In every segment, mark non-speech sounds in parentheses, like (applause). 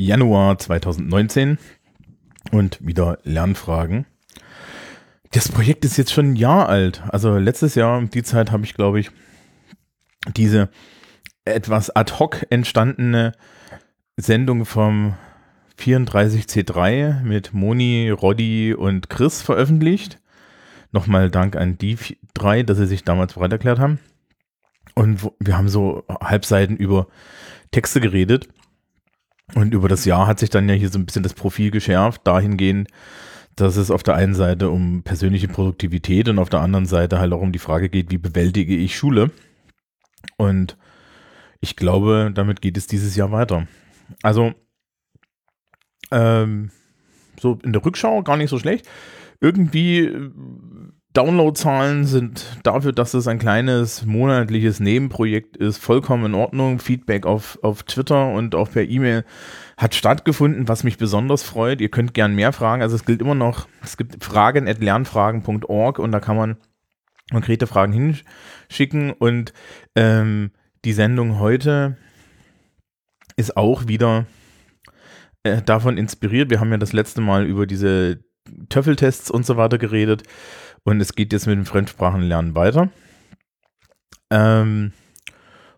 Januar 2019 und wieder Lernfragen. Das Projekt ist jetzt schon ein Jahr alt. Also letztes Jahr um die Zeit habe ich, glaube ich, diese etwas ad hoc entstandene Sendung vom 34C3 mit Moni, Roddy und Chris veröffentlicht. Nochmal Dank an die drei, dass sie sich damals bereit erklärt haben. Und wir haben so Halbseiten über Texte geredet. Und über das Jahr hat sich dann ja hier so ein bisschen das Profil geschärft, dahingehend, dass es auf der einen Seite um persönliche Produktivität und auf der anderen Seite halt auch um die Frage geht, wie bewältige ich Schule. Und ich glaube, damit geht es dieses Jahr weiter. Also, ähm, so in der Rückschau gar nicht so schlecht. Irgendwie Downloadzahlen sind dafür, dass es ein kleines monatliches Nebenprojekt ist, vollkommen in Ordnung. Feedback auf, auf Twitter und auch per E-Mail hat stattgefunden, was mich besonders freut. Ihr könnt gern mehr fragen. Also es gilt immer noch, es gibt fragen at lernfragen.org und da kann man konkrete Fragen hinschicken. Und ähm, die Sendung heute ist auch wieder äh, davon inspiriert. Wir haben ja das letzte Mal über diese Töffeltests und so weiter geredet. Und es geht jetzt mit dem Fremdsprachenlernen weiter. Ähm,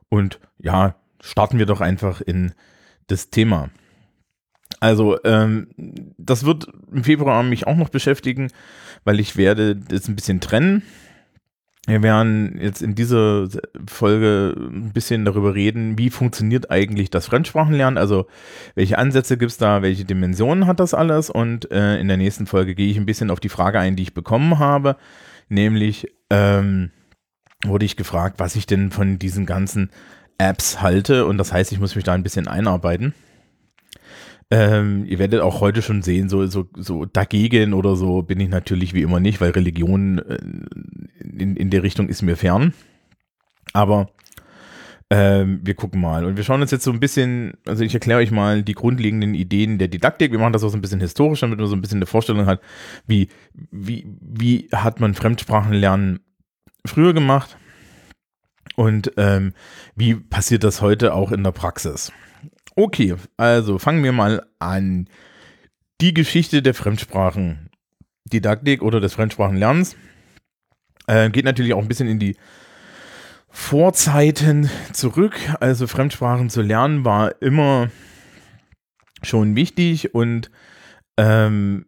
und ja, starten wir doch einfach in das Thema. Also, ähm, das wird im Februar mich auch noch beschäftigen, weil ich werde das ein bisschen trennen. Wir werden jetzt in dieser Folge ein bisschen darüber reden, wie funktioniert eigentlich das Fremdsprachenlernen, also welche Ansätze gibt es da, welche Dimensionen hat das alles? Und äh, in der nächsten Folge gehe ich ein bisschen auf die Frage ein, die ich bekommen habe, nämlich ähm, wurde ich gefragt, was ich denn von diesen ganzen Apps halte? Und das heißt, ich muss mich da ein bisschen einarbeiten. Ähm, ihr werdet auch heute schon sehen, so, so, so dagegen oder so bin ich natürlich wie immer nicht, weil Religion äh, in, in der Richtung ist mir fern. Aber ähm, wir gucken mal. Und wir schauen uns jetzt so ein bisschen, also ich erkläre euch mal die grundlegenden Ideen der Didaktik. Wir machen das auch so ein bisschen historisch, damit man so ein bisschen eine Vorstellung hat, wie, wie, wie hat man Fremdsprachenlernen früher gemacht und ähm, wie passiert das heute auch in der Praxis. Okay, also fangen wir mal an. Die Geschichte der Fremdsprachendidaktik oder des Fremdsprachenlernens äh, geht natürlich auch ein bisschen in die Vorzeiten zurück. Also Fremdsprachen zu lernen war immer schon wichtig und ähm,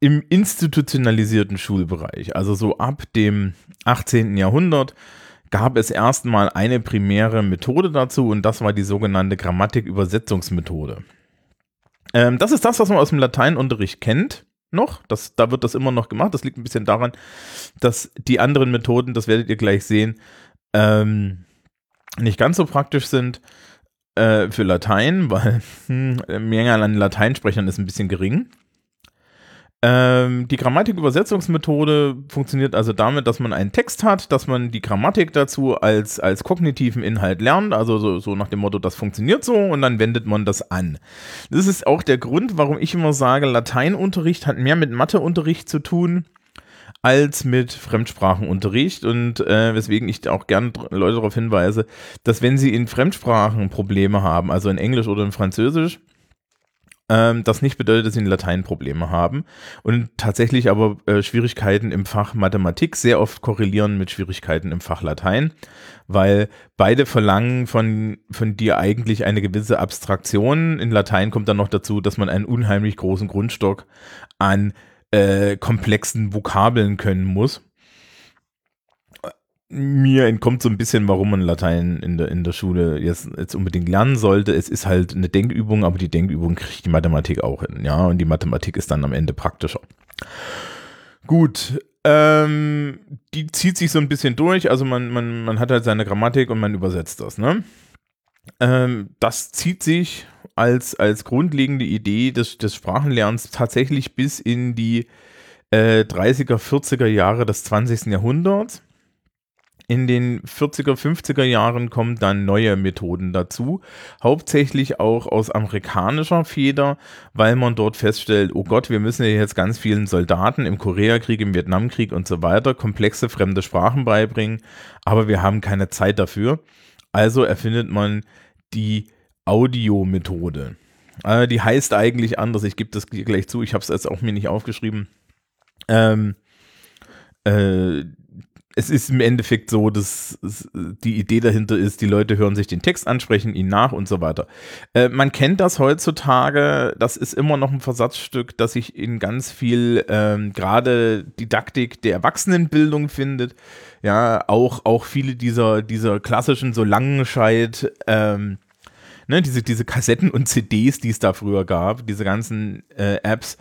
im institutionalisierten Schulbereich, also so ab dem 18. Jahrhundert, gab es erstmal eine primäre Methode dazu und das war die sogenannte Grammatik-Übersetzungsmethode. Ähm, das ist das, was man aus dem Lateinunterricht kennt noch. Das, da wird das immer noch gemacht. Das liegt ein bisschen daran, dass die anderen Methoden, das werdet ihr gleich sehen, ähm, nicht ganz so praktisch sind äh, für Latein, weil hm, Menge an Lateinsprechern ist ein bisschen gering. Ähm, die Grammatik-Übersetzungsmethode funktioniert also damit, dass man einen Text hat, dass man die Grammatik dazu als, als kognitiven Inhalt lernt, also so, so nach dem Motto, das funktioniert so und dann wendet man das an. Das ist auch der Grund, warum ich immer sage, Lateinunterricht hat mehr mit Matheunterricht zu tun als mit Fremdsprachenunterricht und äh, weswegen ich auch gerne Leute darauf hinweise, dass wenn sie in Fremdsprachen Probleme haben, also in Englisch oder in Französisch, ähm, das nicht bedeutet, dass sie in Latein Probleme haben und tatsächlich aber äh, Schwierigkeiten im Fach Mathematik sehr oft korrelieren mit Schwierigkeiten im Fach Latein, weil beide verlangen von, von dir eigentlich eine gewisse Abstraktion. In Latein kommt dann noch dazu, dass man einen unheimlich großen Grundstock an äh, komplexen Vokabeln können muss mir entkommt so ein bisschen, warum man Latein in der, in der Schule jetzt, jetzt unbedingt lernen sollte. Es ist halt eine Denkübung, aber die Denkübung kriegt die Mathematik auch hin, ja, und die Mathematik ist dann am Ende praktischer. Gut, ähm, die zieht sich so ein bisschen durch, also man, man, man hat halt seine Grammatik und man übersetzt das, ne? Ähm, das zieht sich als, als grundlegende Idee des, des Sprachenlernens tatsächlich bis in die äh, 30er, 40er Jahre des 20. Jahrhunderts in den 40er, 50er Jahren kommen dann neue Methoden dazu, hauptsächlich auch aus amerikanischer Feder, weil man dort feststellt, oh Gott, wir müssen ja jetzt ganz vielen Soldaten im Koreakrieg, im Vietnamkrieg und so weiter komplexe fremde Sprachen beibringen, aber wir haben keine Zeit dafür. Also erfindet man die Audiomethode. Äh, die heißt eigentlich anders, ich gebe das gleich zu, ich habe es jetzt auch mir nicht aufgeschrieben. Ähm, äh, es ist im Endeffekt so, dass die Idee dahinter ist, die Leute hören sich den Text an, sprechen ihn nach und so weiter. Äh, man kennt das heutzutage, das ist immer noch ein Versatzstück, das sich in ganz viel ähm, gerade Didaktik der Erwachsenenbildung findet. Ja, auch, auch viele dieser, dieser klassischen so Langenscheid, ähm, ne, diese, diese Kassetten und CDs, die es da früher gab, diese ganzen äh, Apps,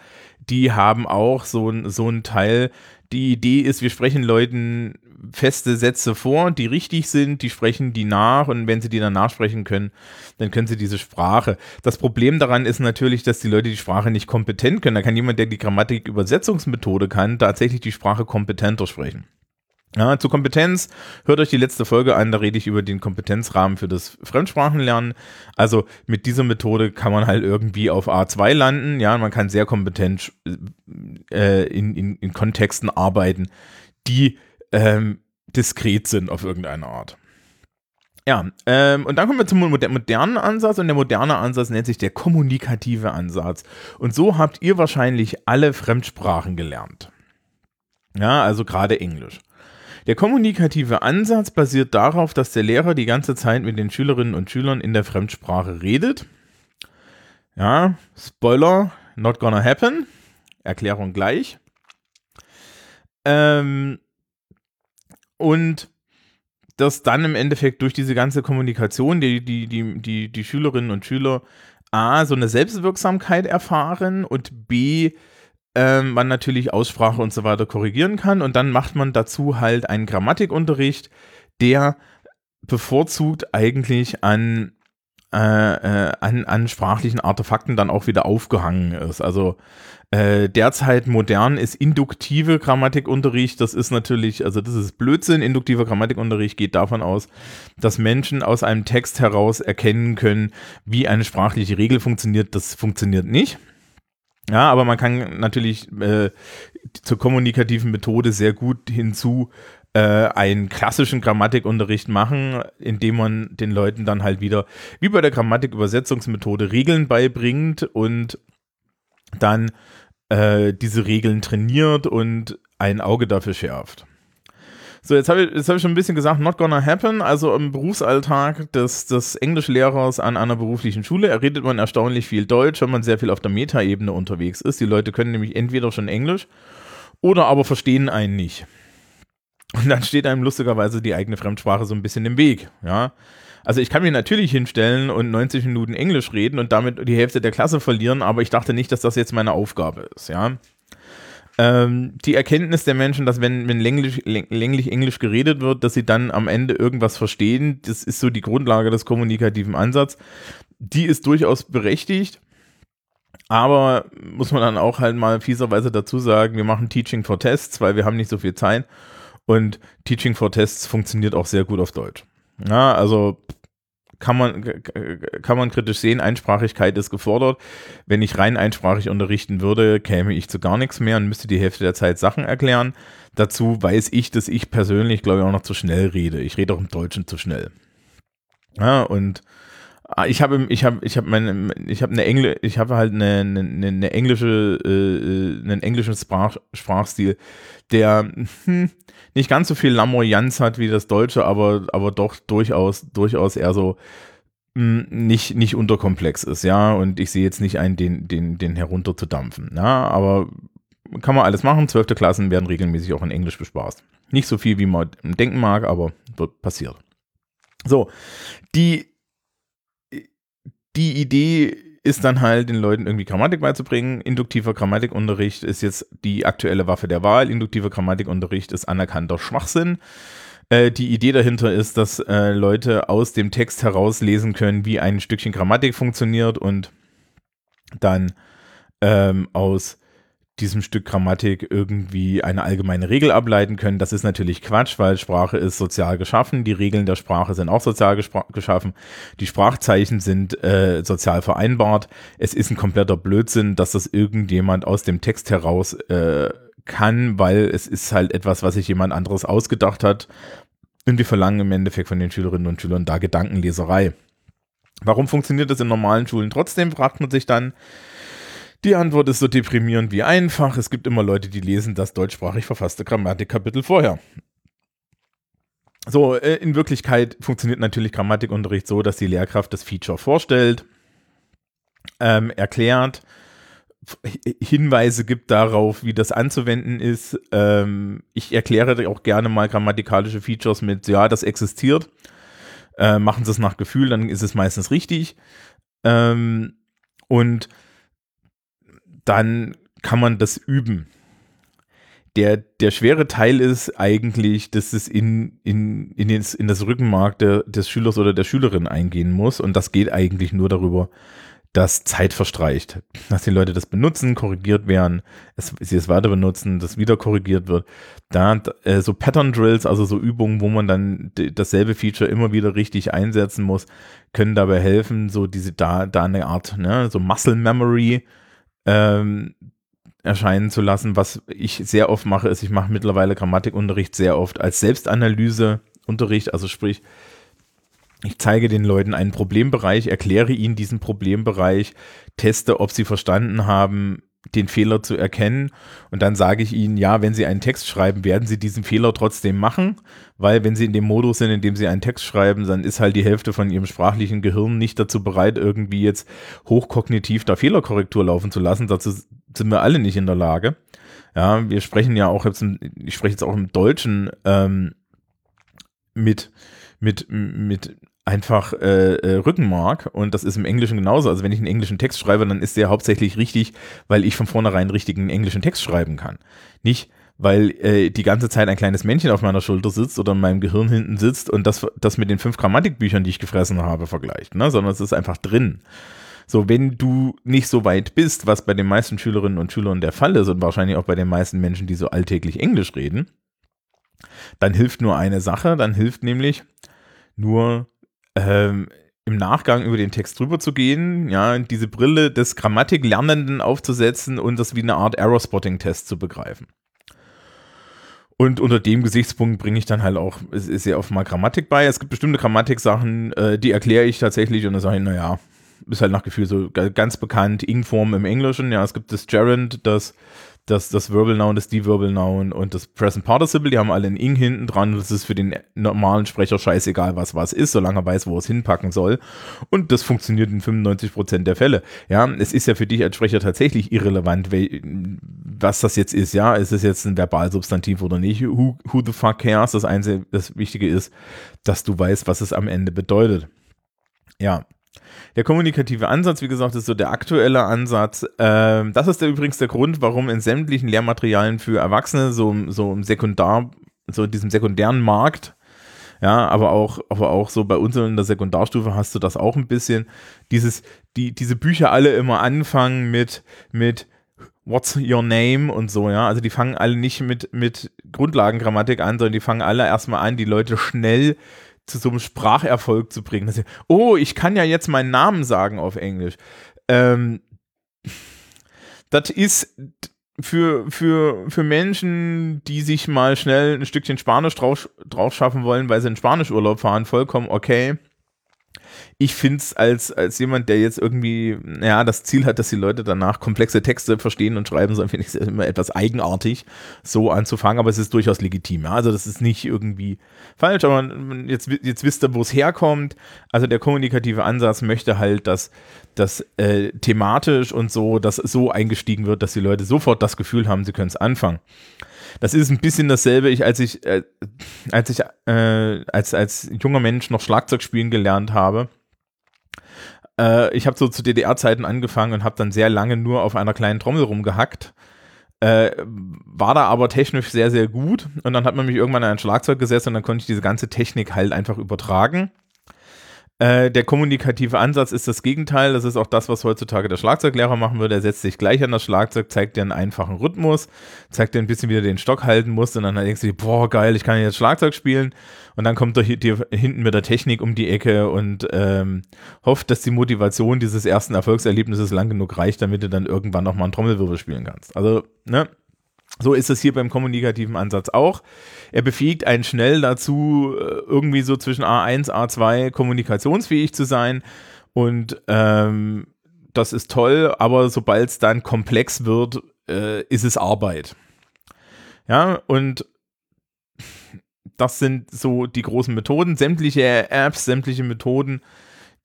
die haben auch so, so einen Teil, die Idee ist, wir sprechen Leuten feste Sätze vor, die richtig sind, die sprechen die nach und wenn sie die dann nachsprechen können, dann können sie diese Sprache. Das Problem daran ist natürlich, dass die Leute die Sprache nicht kompetent können. Da kann jemand, der die Grammatik-Übersetzungsmethode kann, tatsächlich die Sprache kompetenter sprechen. Ja, zur Kompetenz, hört euch die letzte Folge an, da rede ich über den Kompetenzrahmen für das Fremdsprachenlernen. Also mit dieser Methode kann man halt irgendwie auf A2 landen, ja, man kann sehr kompetent äh, in, in, in Kontexten arbeiten, die ähm, diskret sind auf irgendeine Art. Ja, ähm, und dann kommen wir zum modernen Ansatz und der moderne Ansatz nennt sich der kommunikative Ansatz. Und so habt ihr wahrscheinlich alle Fremdsprachen gelernt. Ja, also gerade Englisch. Der kommunikative Ansatz basiert darauf, dass der Lehrer die ganze Zeit mit den Schülerinnen und Schülern in der Fremdsprache redet. Ja, Spoiler, not gonna happen. Erklärung gleich. Ähm, und dass dann im Endeffekt durch diese ganze Kommunikation die, die, die, die, die Schülerinnen und Schüler A, so eine Selbstwirksamkeit erfahren und B, ähm, man natürlich Aussprache und so weiter korrigieren kann. Und dann macht man dazu halt einen Grammatikunterricht, der bevorzugt eigentlich an, äh, äh, an, an sprachlichen Artefakten dann auch wieder aufgehangen ist. Also äh, derzeit modern ist induktive Grammatikunterricht. Das ist natürlich, also das ist Blödsinn. Induktiver Grammatikunterricht geht davon aus, dass Menschen aus einem Text heraus erkennen können, wie eine sprachliche Regel funktioniert. Das funktioniert nicht. Ja, aber man kann natürlich äh, zur kommunikativen Methode sehr gut hinzu äh, einen klassischen Grammatikunterricht machen, indem man den Leuten dann halt wieder, wie bei der Grammatikübersetzungsmethode, Regeln beibringt und dann äh, diese Regeln trainiert und ein Auge dafür schärft. So, jetzt habe ich, hab ich schon ein bisschen gesagt, not gonna happen. Also im Berufsalltag des, des Englischlehrers an einer beruflichen Schule erredet man erstaunlich viel Deutsch, wenn man sehr viel auf der Metaebene unterwegs ist. Die Leute können nämlich entweder schon Englisch oder aber verstehen einen nicht. Und dann steht einem lustigerweise die eigene Fremdsprache so ein bisschen im Weg, ja. Also ich kann mir natürlich hinstellen und 90 Minuten Englisch reden und damit die Hälfte der Klasse verlieren, aber ich dachte nicht, dass das jetzt meine Aufgabe ist, ja ähm, die Erkenntnis der Menschen, dass wenn, wenn länglich, länglich Englisch geredet wird, dass sie dann am Ende irgendwas verstehen, das ist so die Grundlage des kommunikativen Ansatzes. Die ist durchaus berechtigt. Aber muss man dann auch halt mal fieserweise dazu sagen, wir machen Teaching for Tests, weil wir haben nicht so viel Zeit. Und Teaching for Tests funktioniert auch sehr gut auf Deutsch. Ja, also kann man, kann man kritisch sehen, Einsprachigkeit ist gefordert. Wenn ich rein einsprachig unterrichten würde, käme ich zu gar nichts mehr und müsste die Hälfte der Zeit Sachen erklären. Dazu weiß ich, dass ich persönlich, glaube ich, auch noch zu schnell rede. Ich rede auch im Deutschen zu schnell. Ja, und ich habe ich habe ich habe meine ich habe eine Engl ich habe halt eine, eine, eine englische äh, äh, einen englischen Sprach, Sprachstil, der hm, nicht ganz so viel Lamoyanz hat wie das Deutsche, aber, aber doch durchaus, durchaus eher so mh, hm, nicht, nicht unterkomplex ist, ja. Und ich sehe jetzt nicht ein, den, den, den herunterzudampfen. Ja, aber kann man alles machen. Zwölfte Klassen werden regelmäßig auch in Englisch bespaßt. Nicht so viel, wie man denken mag, aber wird passiert. So, die, die Idee ist dann halt den Leuten irgendwie Grammatik beizubringen. Induktiver Grammatikunterricht ist jetzt die aktuelle Waffe der Wahl. Induktiver Grammatikunterricht ist anerkannter Schwachsinn. Äh, die Idee dahinter ist, dass äh, Leute aus dem Text herauslesen können, wie ein Stückchen Grammatik funktioniert und dann ähm, aus diesem Stück Grammatik irgendwie eine allgemeine Regel ableiten können. Das ist natürlich Quatsch, weil Sprache ist sozial geschaffen. Die Regeln der Sprache sind auch sozial geschaffen. Die Sprachzeichen sind äh, sozial vereinbart. Es ist ein kompletter Blödsinn, dass das irgendjemand aus dem Text heraus äh, kann, weil es ist halt etwas, was sich jemand anderes ausgedacht hat. Und wir verlangen im Endeffekt von den Schülerinnen und Schülern da Gedankenleserei. Warum funktioniert das in normalen Schulen trotzdem, fragt man sich dann. Die Antwort ist so deprimierend wie einfach. Es gibt immer Leute, die lesen das deutschsprachig verfasste Grammatikkapitel vorher. So, äh, in Wirklichkeit funktioniert natürlich Grammatikunterricht so, dass die Lehrkraft das Feature vorstellt, ähm, erklärt, Hinweise gibt darauf, wie das anzuwenden ist. Ähm, ich erkläre auch gerne mal grammatikalische Features mit, ja, das existiert. Äh, machen Sie es nach Gefühl, dann ist es meistens richtig. Ähm, und dann kann man das üben. Der, der schwere Teil ist eigentlich, dass es in, in, in, das, in das Rückenmark der, des Schülers oder der Schülerin eingehen muss. Und das geht eigentlich nur darüber, dass Zeit verstreicht. Dass die Leute das benutzen, korrigiert werden, es, sie es weiter benutzen, das wieder korrigiert wird. Da äh, so Pattern Drills, also so Übungen, wo man dann dasselbe Feature immer wieder richtig einsetzen muss, können dabei helfen, so diese da, da eine Art, ne, so Muscle Memory ähm, erscheinen zu lassen. Was ich sehr oft mache, ist, ich mache mittlerweile Grammatikunterricht sehr oft als Selbstanalyseunterricht, also sprich, ich zeige den Leuten einen Problembereich, erkläre ihnen diesen Problembereich, teste, ob sie verstanden haben, den Fehler zu erkennen. Und dann sage ich ihnen, ja, wenn sie einen Text schreiben, werden sie diesen Fehler trotzdem machen, weil wenn sie in dem Modus sind, in dem sie einen Text schreiben, dann ist halt die Hälfte von ihrem sprachlichen Gehirn nicht dazu bereit, irgendwie jetzt hochkognitiv da Fehlerkorrektur laufen zu lassen. Dazu sind wir alle nicht in der Lage. Ja, wir sprechen ja auch jetzt, ich spreche jetzt auch im Deutschen ähm, mit, mit, mit einfach äh, äh, Rückenmark und das ist im Englischen genauso. Also wenn ich einen englischen Text schreibe, dann ist der hauptsächlich richtig, weil ich von vornherein richtigen englischen Text schreiben kann. Nicht, weil äh, die ganze Zeit ein kleines Männchen auf meiner Schulter sitzt oder in meinem Gehirn hinten sitzt und das, das mit den fünf Grammatikbüchern, die ich gefressen habe, vergleicht, ne? sondern es ist einfach drin. So, wenn du nicht so weit bist, was bei den meisten Schülerinnen und Schülern der Fall ist und wahrscheinlich auch bei den meisten Menschen, die so alltäglich Englisch reden, dann hilft nur eine Sache, dann hilft nämlich nur ähm, im Nachgang über den Text drüber zu gehen, ja, diese Brille des Grammatiklernenden aufzusetzen und das wie eine Art Error-Spotting-Test zu begreifen. Und unter dem Gesichtspunkt bringe ich dann halt auch sehr oft mal Grammatik bei. Es gibt bestimmte Grammatiksachen, äh, die erkläre ich tatsächlich und dann sage ich, naja, ist halt nach Gefühl so ganz bekannt, Ing-Form im Englischen. Ja, es gibt das Gerund, das das, das Verbal Noun, das Deverbal Noun und das Present Participle, die haben alle ein ing hinten dran. Das ist für den normalen Sprecher scheißegal, was was ist, solange er weiß, wo er es hinpacken soll. Und das funktioniert in 95% der Fälle. Ja, es ist ja für dich als Sprecher tatsächlich irrelevant, was das jetzt ist. Ja, ist es jetzt ein Verbalsubstantiv oder nicht? Who, who the fuck cares? Das Einzige, das Wichtige ist, dass du weißt, was es am Ende bedeutet. Ja, der kommunikative Ansatz, wie gesagt, ist so der aktuelle Ansatz. Ähm, das ist der, übrigens der Grund, warum in sämtlichen Lehrmaterialien für Erwachsene, so, so im Sekundar, so in diesem sekundären Markt, ja, aber auch, aber auch so bei uns in der Sekundarstufe hast du das auch ein bisschen. Dieses, die, diese Bücher alle immer anfangen mit, mit What's your name und so, ja. Also die fangen alle nicht mit, mit Grundlagengrammatik an, sondern die fangen alle erstmal an, die Leute schnell zu so einem Spracherfolg zu bringen. Dass ich, oh, ich kann ja jetzt meinen Namen sagen auf Englisch. Ähm, das ist für, für, für Menschen, die sich mal schnell ein Stückchen Spanisch drauf, drauf schaffen wollen, weil sie in Spanischurlaub fahren, vollkommen okay ich finde es als, als jemand, der jetzt irgendwie, ja, das Ziel hat, dass die Leute danach komplexe Texte verstehen und schreiben sollen, finde ich es immer etwas eigenartig, so anzufangen, aber es ist durchaus legitim. Ja? Also das ist nicht irgendwie falsch, aber jetzt, jetzt wisst ihr, wo es herkommt. Also der kommunikative Ansatz möchte halt, dass das äh, thematisch und so, dass so eingestiegen wird, dass die Leute sofort das Gefühl haben, sie können es anfangen. Das ist ein bisschen dasselbe, ich, als ich, äh, als ich äh, als, als junger Mensch noch Schlagzeug spielen gelernt habe. Äh, ich habe so zu DDR-Zeiten angefangen und habe dann sehr lange nur auf einer kleinen Trommel rumgehackt. Äh, war da aber technisch sehr, sehr gut. Und dann hat man mich irgendwann an ein Schlagzeug gesetzt und dann konnte ich diese ganze Technik halt einfach übertragen. Äh, der kommunikative Ansatz ist das Gegenteil. Das ist auch das, was heutzutage der Schlagzeuglehrer machen würde. Er setzt sich gleich an das Schlagzeug, zeigt dir einen einfachen Rhythmus, zeigt dir ein bisschen, wie du den Stock halten musst und dann denkst du dir, boah, geil, ich kann jetzt Schlagzeug spielen. Und dann kommt er dir hinten mit der Technik um die Ecke und ähm, hofft, dass die Motivation dieses ersten Erfolgserlebnisses lang genug reicht, damit du dann irgendwann nochmal einen Trommelwirbel spielen kannst. Also, ne? So ist es hier beim kommunikativen Ansatz auch. Er befähigt einen schnell dazu, äh, irgendwie so zwischen A1, A2 kommunikationsfähig zu sein Und ähm, das ist toll, aber sobald es dann komplex wird, äh, ist es Arbeit. Ja, und das sind so die großen Methoden. Sämtliche Apps, sämtliche Methoden,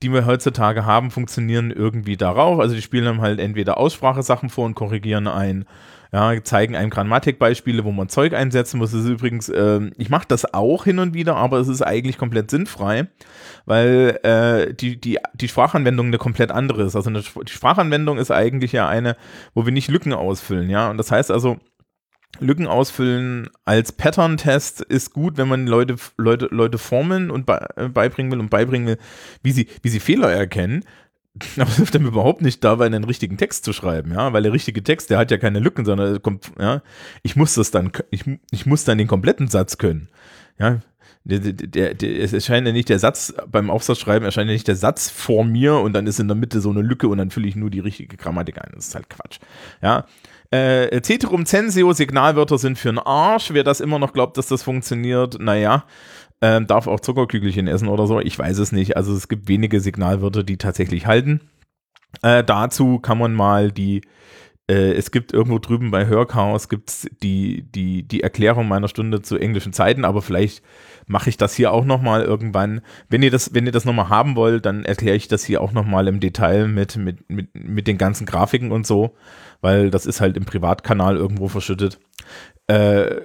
die wir heutzutage haben, funktionieren irgendwie darauf. Also die spielen dann halt entweder Aussprachesachen vor und korrigieren ein ja, zeigen einem Grammatikbeispiele, wo man Zeug einsetzen muss. Das ist übrigens, äh, ich mache das auch hin und wieder, aber es ist eigentlich komplett sinnfrei, weil äh, die, die, die Sprachanwendung eine komplett andere ist. Also eine, die Sprachanwendung ist eigentlich ja eine, wo wir nicht Lücken ausfüllen, ja. Und das heißt also, Lücken ausfüllen als Pattern-Test ist gut, wenn man Leute, Leute, Leute formeln und beibringen will und beibringen will, wie sie, wie sie Fehler erkennen. (laughs) Aber es hilft einem überhaupt nicht dabei, einen richtigen Text zu schreiben, ja, weil der richtige Text, der hat ja keine Lücken, sondern kommt, ja, ich muss das dann, ich, ich muss dann den kompletten Satz können, ja. Der, der, der, es erscheint ja nicht der Satz, beim Aufsatzschreiben erscheint ja nicht der Satz vor mir und dann ist in der Mitte so eine Lücke und dann fülle ich nur die richtige Grammatik ein. Das ist halt Quatsch. Ja. Äh, Ceterum censeo, Signalwörter sind für einen Arsch. Wer das immer noch glaubt, dass das funktioniert, naja, ähm, darf auch Zuckerkügelchen essen oder so. Ich weiß es nicht. Also es gibt wenige Signalwörter, die tatsächlich halten. Äh, dazu kann man mal die, es gibt irgendwo drüben bei Hörchaos gibt's die, die, die Erklärung meiner Stunde zu englischen Zeiten, aber vielleicht mache ich das hier auch nochmal irgendwann. Wenn ihr das, wenn ihr das nochmal haben wollt, dann erkläre ich das hier auch nochmal im Detail mit, mit, mit, mit den ganzen Grafiken und so, weil das ist halt im Privatkanal irgendwo verschüttet. Äh,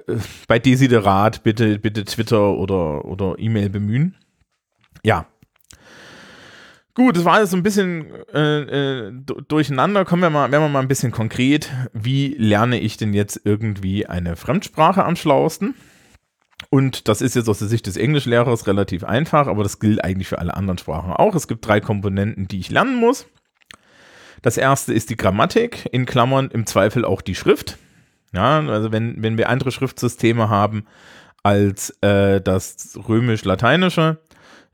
bei Desiderat bitte, bitte Twitter oder, oder E-Mail bemühen. Ja. Gut, das war alles so ein bisschen äh, äh, durcheinander. Kommen wir mal, werden wir mal ein bisschen konkret. Wie lerne ich denn jetzt irgendwie eine Fremdsprache am schlauesten? Und das ist jetzt aus der Sicht des Englischlehrers relativ einfach, aber das gilt eigentlich für alle anderen Sprachen auch. Es gibt drei Komponenten, die ich lernen muss. Das erste ist die Grammatik, in Klammern im Zweifel auch die Schrift. Ja, also wenn, wenn wir andere Schriftsysteme haben als äh, das römisch-lateinische,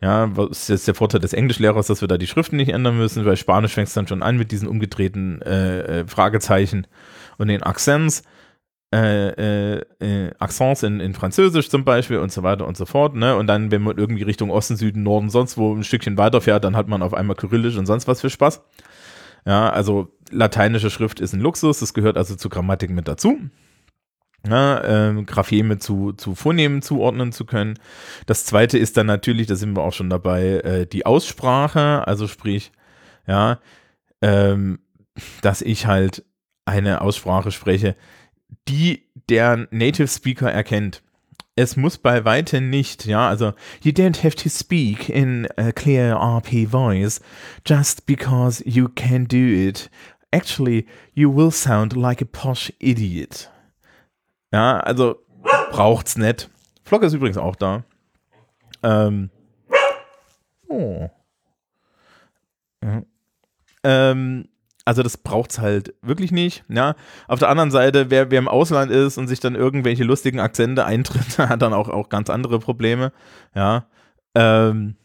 ja, was ist jetzt der Vorteil des Englischlehrers, dass wir da die Schriften nicht ändern müssen, weil Spanisch fängt es dann schon an mit diesen umgedrehten äh, äh Fragezeichen und den Akzents. Äh, äh, äh, Accents in, in Französisch zum Beispiel und so weiter und so fort. Ne? Und dann, wenn man irgendwie Richtung Osten, Süden, Norden, sonst wo ein Stückchen weiterfährt, dann hat man auf einmal Kyrillisch und sonst was für Spaß. Ja, also lateinische Schrift ist ein Luxus, das gehört also zur Grammatik mit dazu. Ja, äh, Grapheme zu, zu Phonemen zuordnen zu können. Das zweite ist dann natürlich, da sind wir auch schon dabei, äh, die Aussprache, also sprich, ja, ähm, dass ich halt eine Aussprache spreche, die der Native Speaker erkennt. Es muss bei weitem nicht, ja, also you don't have to speak in a clear RP voice just because you can do it. Actually, you will sound like a posh idiot. Ja, also braucht's nicht. Flock ist übrigens auch da. Ähm. Oh. Ja. Ähm, also das braucht es halt wirklich nicht. Ja. Auf der anderen Seite, wer, wer im Ausland ist und sich dann irgendwelche lustigen Akzente eintritt, (laughs) hat dann auch, auch ganz andere Probleme. Ja. Ähm,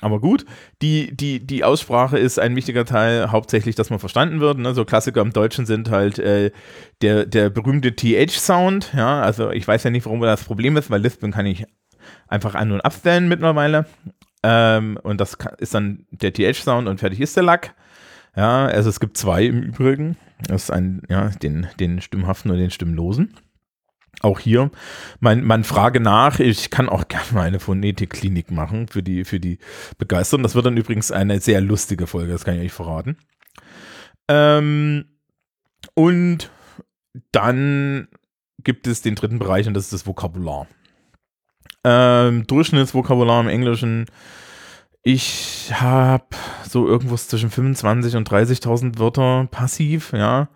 aber gut, die, die, die Aussprache ist ein wichtiger Teil, hauptsächlich, dass man verstanden wird. Ne? So Klassiker im Deutschen sind halt äh, der, der berühmte TH-Sound. Ja, also ich weiß ja nicht, warum das Problem ist, weil Lispeln kann ich einfach an- und abstellen mittlerweile. Ähm, und das ist dann der TH-Sound und fertig ist der Lack. Ja, also es gibt zwei im Übrigen. Das ist ein, ja, den, den stimmhaften und den stimmlosen. Auch hier, mein, mein Frage nach, ich kann auch (laughs) gerne mal eine Phonetikklinik machen für die, für die Begeisterung. Das wird dann übrigens eine sehr lustige Folge, das kann ich euch verraten. Ähm, und dann gibt es den dritten Bereich und das ist das Vokabular. Ähm, Durchschnittsvokabular im Englischen ich habe so irgendwas zwischen 25 und 30.000 Wörter passiv, ja.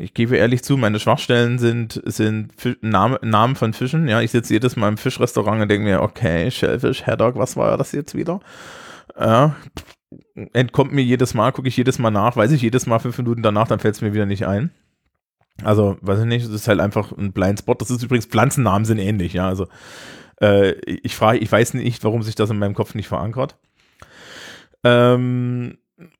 Ich gebe ehrlich zu, meine Schwachstellen sind, sind Name, Namen von Fischen. Ja, ich sitze jedes Mal im Fischrestaurant und denke mir, okay, Shellfish, Haddock, was war das jetzt wieder? Ja, entkommt mir jedes Mal, gucke ich jedes Mal nach, weiß ich jedes Mal fünf Minuten danach, dann fällt es mir wieder nicht ein. Also, weiß ich nicht, es ist halt einfach ein Blindspot. Das ist übrigens, Pflanzennamen sind ähnlich, ja. Also, äh, ich frage, ich weiß nicht, warum sich das in meinem Kopf nicht verankert. Ähm,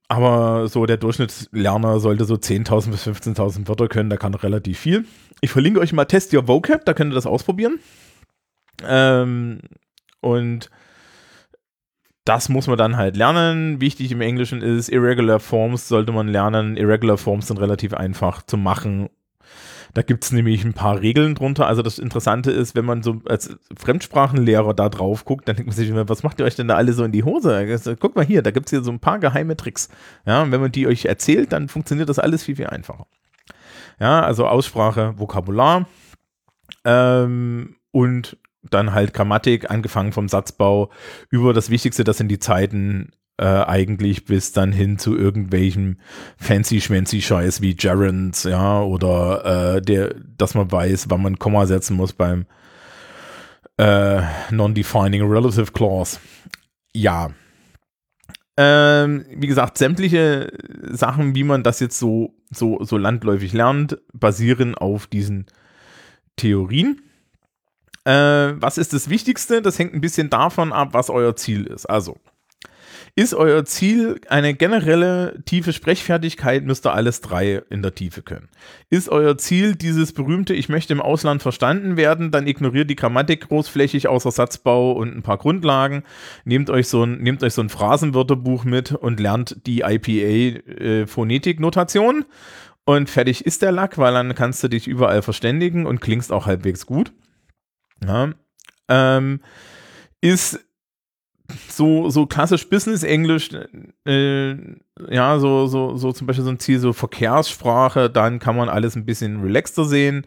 aber so der Durchschnittslerner sollte so 10.000 bis 15.000 Wörter können, da kann relativ viel. Ich verlinke euch mal Test Your Vocab, da könnt ihr das ausprobieren. Ähm, und das muss man dann halt lernen. Wichtig im Englischen ist, Irregular Forms sollte man lernen. Irregular Forms sind relativ einfach zu machen. Da gibt es nämlich ein paar Regeln drunter. Also das Interessante ist, wenn man so als Fremdsprachenlehrer da drauf guckt, dann denkt man sich immer, was macht ihr euch denn da alle so in die Hose? Also, guck mal hier, da gibt es hier so ein paar geheime Tricks. Ja, und wenn man die euch erzählt, dann funktioniert das alles viel, viel einfacher. Ja, also Aussprache, Vokabular ähm, und dann halt Grammatik, angefangen vom Satzbau über das Wichtigste, das sind die Zeiten äh, eigentlich bis dann hin zu irgendwelchem fancy schmancy Scheiß wie Gerunds, ja, oder äh, der, dass man weiß, wann man Komma setzen muss beim äh, Non-Defining Relative Clause. Ja. Ähm, wie gesagt, sämtliche Sachen, wie man das jetzt so, so, so landläufig lernt, basieren auf diesen Theorien. Äh, was ist das Wichtigste? Das hängt ein bisschen davon ab, was euer Ziel ist. Also, ist euer Ziel eine generelle tiefe Sprechfertigkeit, müsst ihr alles drei in der Tiefe können. Ist euer Ziel dieses berühmte, ich möchte im Ausland verstanden werden, dann ignoriert die Grammatik großflächig außer Satzbau und ein paar Grundlagen. Nehmt euch so ein, nehmt euch so ein Phrasenwörterbuch mit und lernt die IPA-Phonetik-Notation. Äh, und fertig ist der Lack, weil dann kannst du dich überall verständigen und klingst auch halbwegs gut. Ja, ähm, ist so, so klassisch Business-Englisch, äh, ja, so, so, so zum Beispiel so ein Ziel, so Verkehrssprache, dann kann man alles ein bisschen relaxter sehen.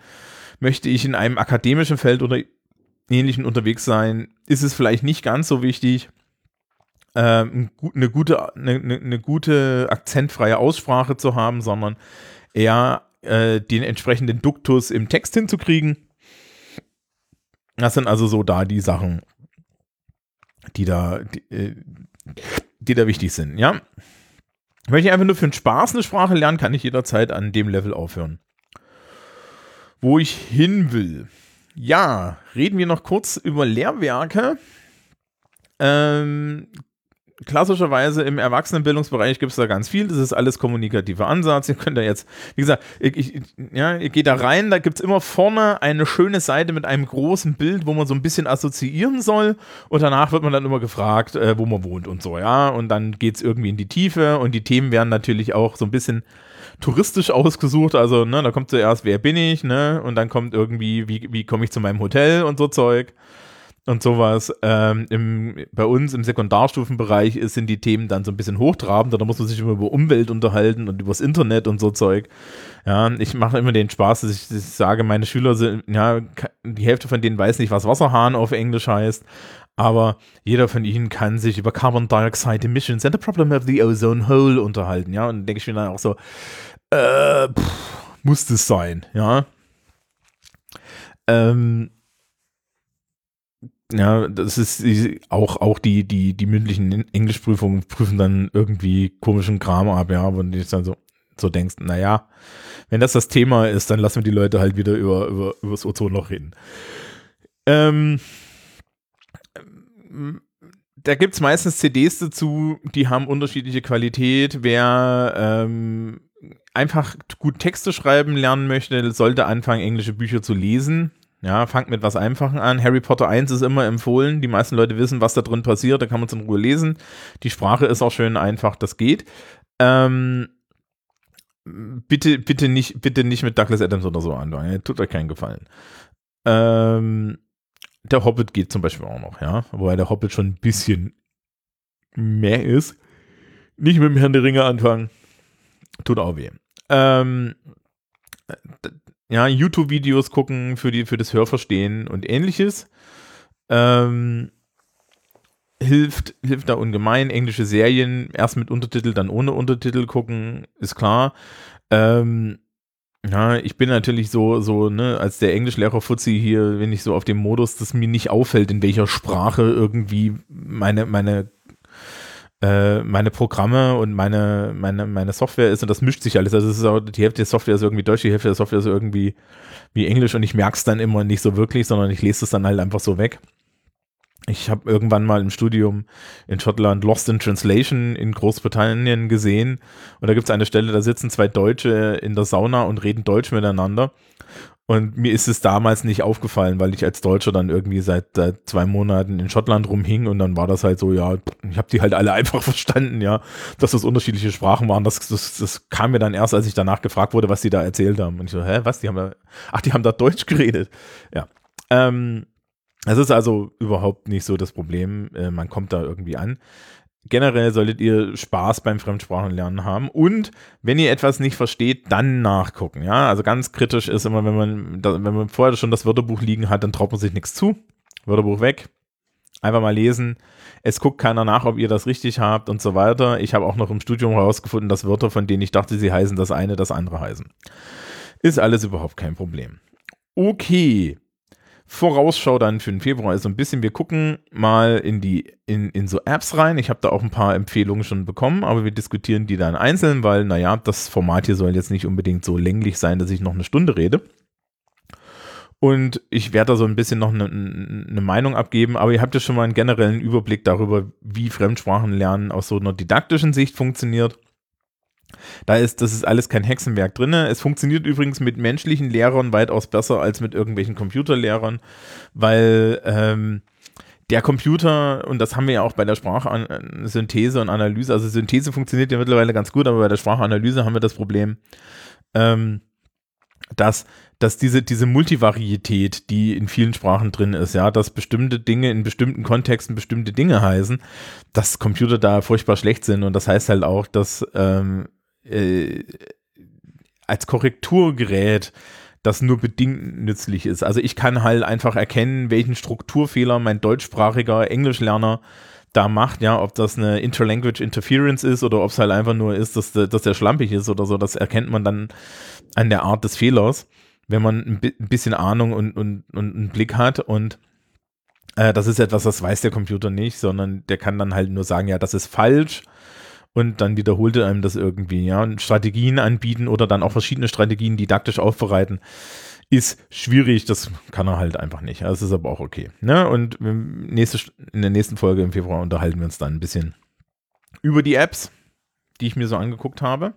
Möchte ich in einem akademischen Feld oder ähnlichen unterwegs sein, ist es vielleicht nicht ganz so wichtig, äh, eine, gute, eine, eine gute akzentfreie Aussprache zu haben, sondern eher äh, den entsprechenden Duktus im Text hinzukriegen das sind also so da die Sachen, die da, die, äh, die da wichtig sind, ja. Wenn ich einfach nur für den Spaß eine Sprache lernen, kann ich jederzeit an dem Level aufhören. Wo ich hin will. Ja, reden wir noch kurz über Lehrwerke. Ähm, klassischerweise im Erwachsenenbildungsbereich gibt es da ganz viel. Das ist alles kommunikativer Ansatz. Ihr könnt da jetzt, wie gesagt, ich, ich, ja, ihr geht da rein, da gibt es immer vorne eine schöne Seite mit einem großen Bild, wo man so ein bisschen assoziieren soll. Und danach wird man dann immer gefragt, äh, wo man wohnt und so, ja. Und dann geht es irgendwie in die Tiefe und die Themen werden natürlich auch so ein bisschen touristisch ausgesucht. Also, ne, da kommt zuerst, wer bin ich, ne? Und dann kommt irgendwie, wie, wie komme ich zu meinem Hotel und so Zeug und sowas. Ähm, im, bei uns im Sekundarstufenbereich sind die Themen dann so ein bisschen hochtrabender. Da muss man sich immer über Umwelt unterhalten und übers Internet und so Zeug. Ja, ich mache immer den Spaß, dass ich, dass ich, sage, meine Schüler sind, ja, die Hälfte von denen weiß nicht, was Wasserhahn auf Englisch heißt. Aber jeder von ihnen kann sich über Carbon Dioxide Emissions and the Problem of the Ozone Hole unterhalten. Ja, und denke ich mir dann auch so, äh, pff, muss das sein, ja. Ähm, ja, das ist auch, auch die, die, die mündlichen Englischprüfungen prüfen dann irgendwie komischen Kram ab, ja, wo du dann so, so denkst, naja, wenn das das Thema ist, dann lassen wir die Leute halt wieder über, über, über das Ozonloch reden. Ähm, da gibt es meistens CDs dazu, die haben unterschiedliche Qualität. Wer ähm, einfach gut Texte schreiben lernen möchte, sollte anfangen, englische Bücher zu lesen. Ja, fangt mit was Einfachen an. Harry Potter 1 ist immer empfohlen. Die meisten Leute wissen, was da drin passiert. Da kann man es in Ruhe lesen. Die Sprache ist auch schön einfach. Das geht. Ähm, bitte, bitte nicht, bitte nicht mit Douglas Adams oder so anfangen. Tut euch keinen Gefallen. Ähm, der Hobbit geht zum Beispiel auch noch, ja. Wobei der Hobbit schon ein bisschen mehr ist. Nicht mit dem Herrn der Ringe anfangen. Tut auch weh. Ähm, ja, YouTube-Videos gucken für, die, für das Hörverstehen und ähnliches. Ähm, hilft, hilft da ungemein. Englische Serien erst mit Untertitel, dann ohne Untertitel gucken, ist klar. Ähm, ja, ich bin natürlich so, so, ne, als der Englischlehrer Fuzzi hier, wenn ich so auf dem Modus, dass mir nicht auffällt, in welcher Sprache irgendwie meine, meine äh, meine Programme und meine, meine, meine Software ist und das mischt sich alles. Also es ist auch, die Hälfte der Software ist irgendwie Deutsch, die Hälfte der Software ist irgendwie wie Englisch und ich merke es dann immer nicht so wirklich, sondern ich lese es dann halt einfach so weg. ich habe irgendwann mal im Studium in Schottland Lost in Translation in Großbritannien gesehen. Und da gibt es eine Stelle, da sitzen zwei Deutsche in der Sauna und reden Deutsch miteinander. Und mir ist es damals nicht aufgefallen, weil ich als Deutscher dann irgendwie seit, seit zwei Monaten in Schottland rumhing und dann war das halt so, ja, ich habe die halt alle (laughs) einfach verstanden, ja, dass das unterschiedliche Sprachen waren. Das, das, das kam mir dann erst, als ich danach gefragt wurde, was die da erzählt haben. Und ich so, hä, was? Die haben da, ach, die haben da Deutsch geredet. Ja. Ähm, es ist also überhaupt nicht so das Problem. Äh, man kommt da irgendwie an. Generell solltet ihr Spaß beim Fremdsprachenlernen haben und wenn ihr etwas nicht versteht, dann nachgucken. Ja, also ganz kritisch ist immer, wenn man, wenn man vorher schon das Wörterbuch liegen hat, dann traut man sich nichts zu. Wörterbuch weg, einfach mal lesen. Es guckt keiner nach, ob ihr das richtig habt und so weiter. Ich habe auch noch im Studium herausgefunden, dass Wörter, von denen ich dachte, sie heißen das eine, das andere heißen. Ist alles überhaupt kein Problem. Okay, Vorausschau dann für den Februar ist so ein bisschen, wir gucken mal in die, in, in so Apps rein. Ich habe da auch ein paar Empfehlungen schon bekommen, aber wir diskutieren die dann einzeln, weil, naja, das Format hier soll jetzt nicht unbedingt so länglich sein, dass ich noch eine Stunde rede. Und ich werde da so ein bisschen noch eine, eine Meinung abgeben, aber ihr habt ja schon mal einen generellen Überblick darüber, wie Fremdsprachenlernen aus so einer didaktischen Sicht funktioniert. Da ist, das ist alles kein Hexenwerk drin. Es funktioniert übrigens mit menschlichen Lehrern weitaus besser als mit irgendwelchen Computerlehrern, weil ähm, der Computer, und das haben wir ja auch bei der Sprachsynthese und Analyse, also Synthese funktioniert ja mittlerweile ganz gut, aber bei der Sprachanalyse haben wir das Problem, ähm, dass, dass diese, diese Multivarietät, die in vielen Sprachen drin ist, ja, dass bestimmte Dinge in bestimmten Kontexten bestimmte Dinge heißen, dass Computer da furchtbar schlecht sind und das heißt halt auch, dass ähm, äh, als Korrekturgerät das nur bedingt nützlich ist. Also ich kann halt einfach erkennen, welchen Strukturfehler mein deutschsprachiger Englischlerner da macht, ja, ob das eine Interlanguage Interference ist oder ob es halt einfach nur ist, dass, dass der schlampig ist oder so, das erkennt man dann an der Art des Fehlers, wenn man ein, bisschen Ahnung und, und, und einen Blick hat. Und äh, das ist etwas, das weiß der Computer nicht, sondern der kann dann halt nur sagen, ja, das ist falsch und dann wiederholt er einem das irgendwie, ja, und Strategien anbieten oder dann auch verschiedene Strategien didaktisch aufbereiten, ist schwierig, das kann er halt einfach nicht. Das ist aber auch okay. Ne? Und nächste, in der nächsten Folge im Februar unterhalten wir uns dann ein bisschen über die Apps, die ich mir so angeguckt habe.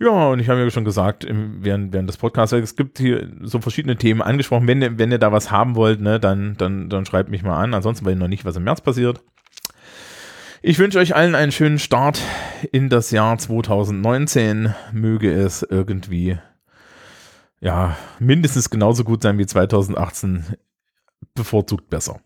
Ja, und ich habe ja schon gesagt, während, während des Podcasts, es gibt hier so verschiedene Themen angesprochen. Wenn, wenn ihr da was haben wollt, ne, dann, dann, dann schreibt mich mal an. Ansonsten weiß ich noch nicht, was im März passiert. Ich wünsche euch allen einen schönen Start in das Jahr 2019. Möge es irgendwie ja mindestens genauso gut sein wie 2018, bevorzugt besser.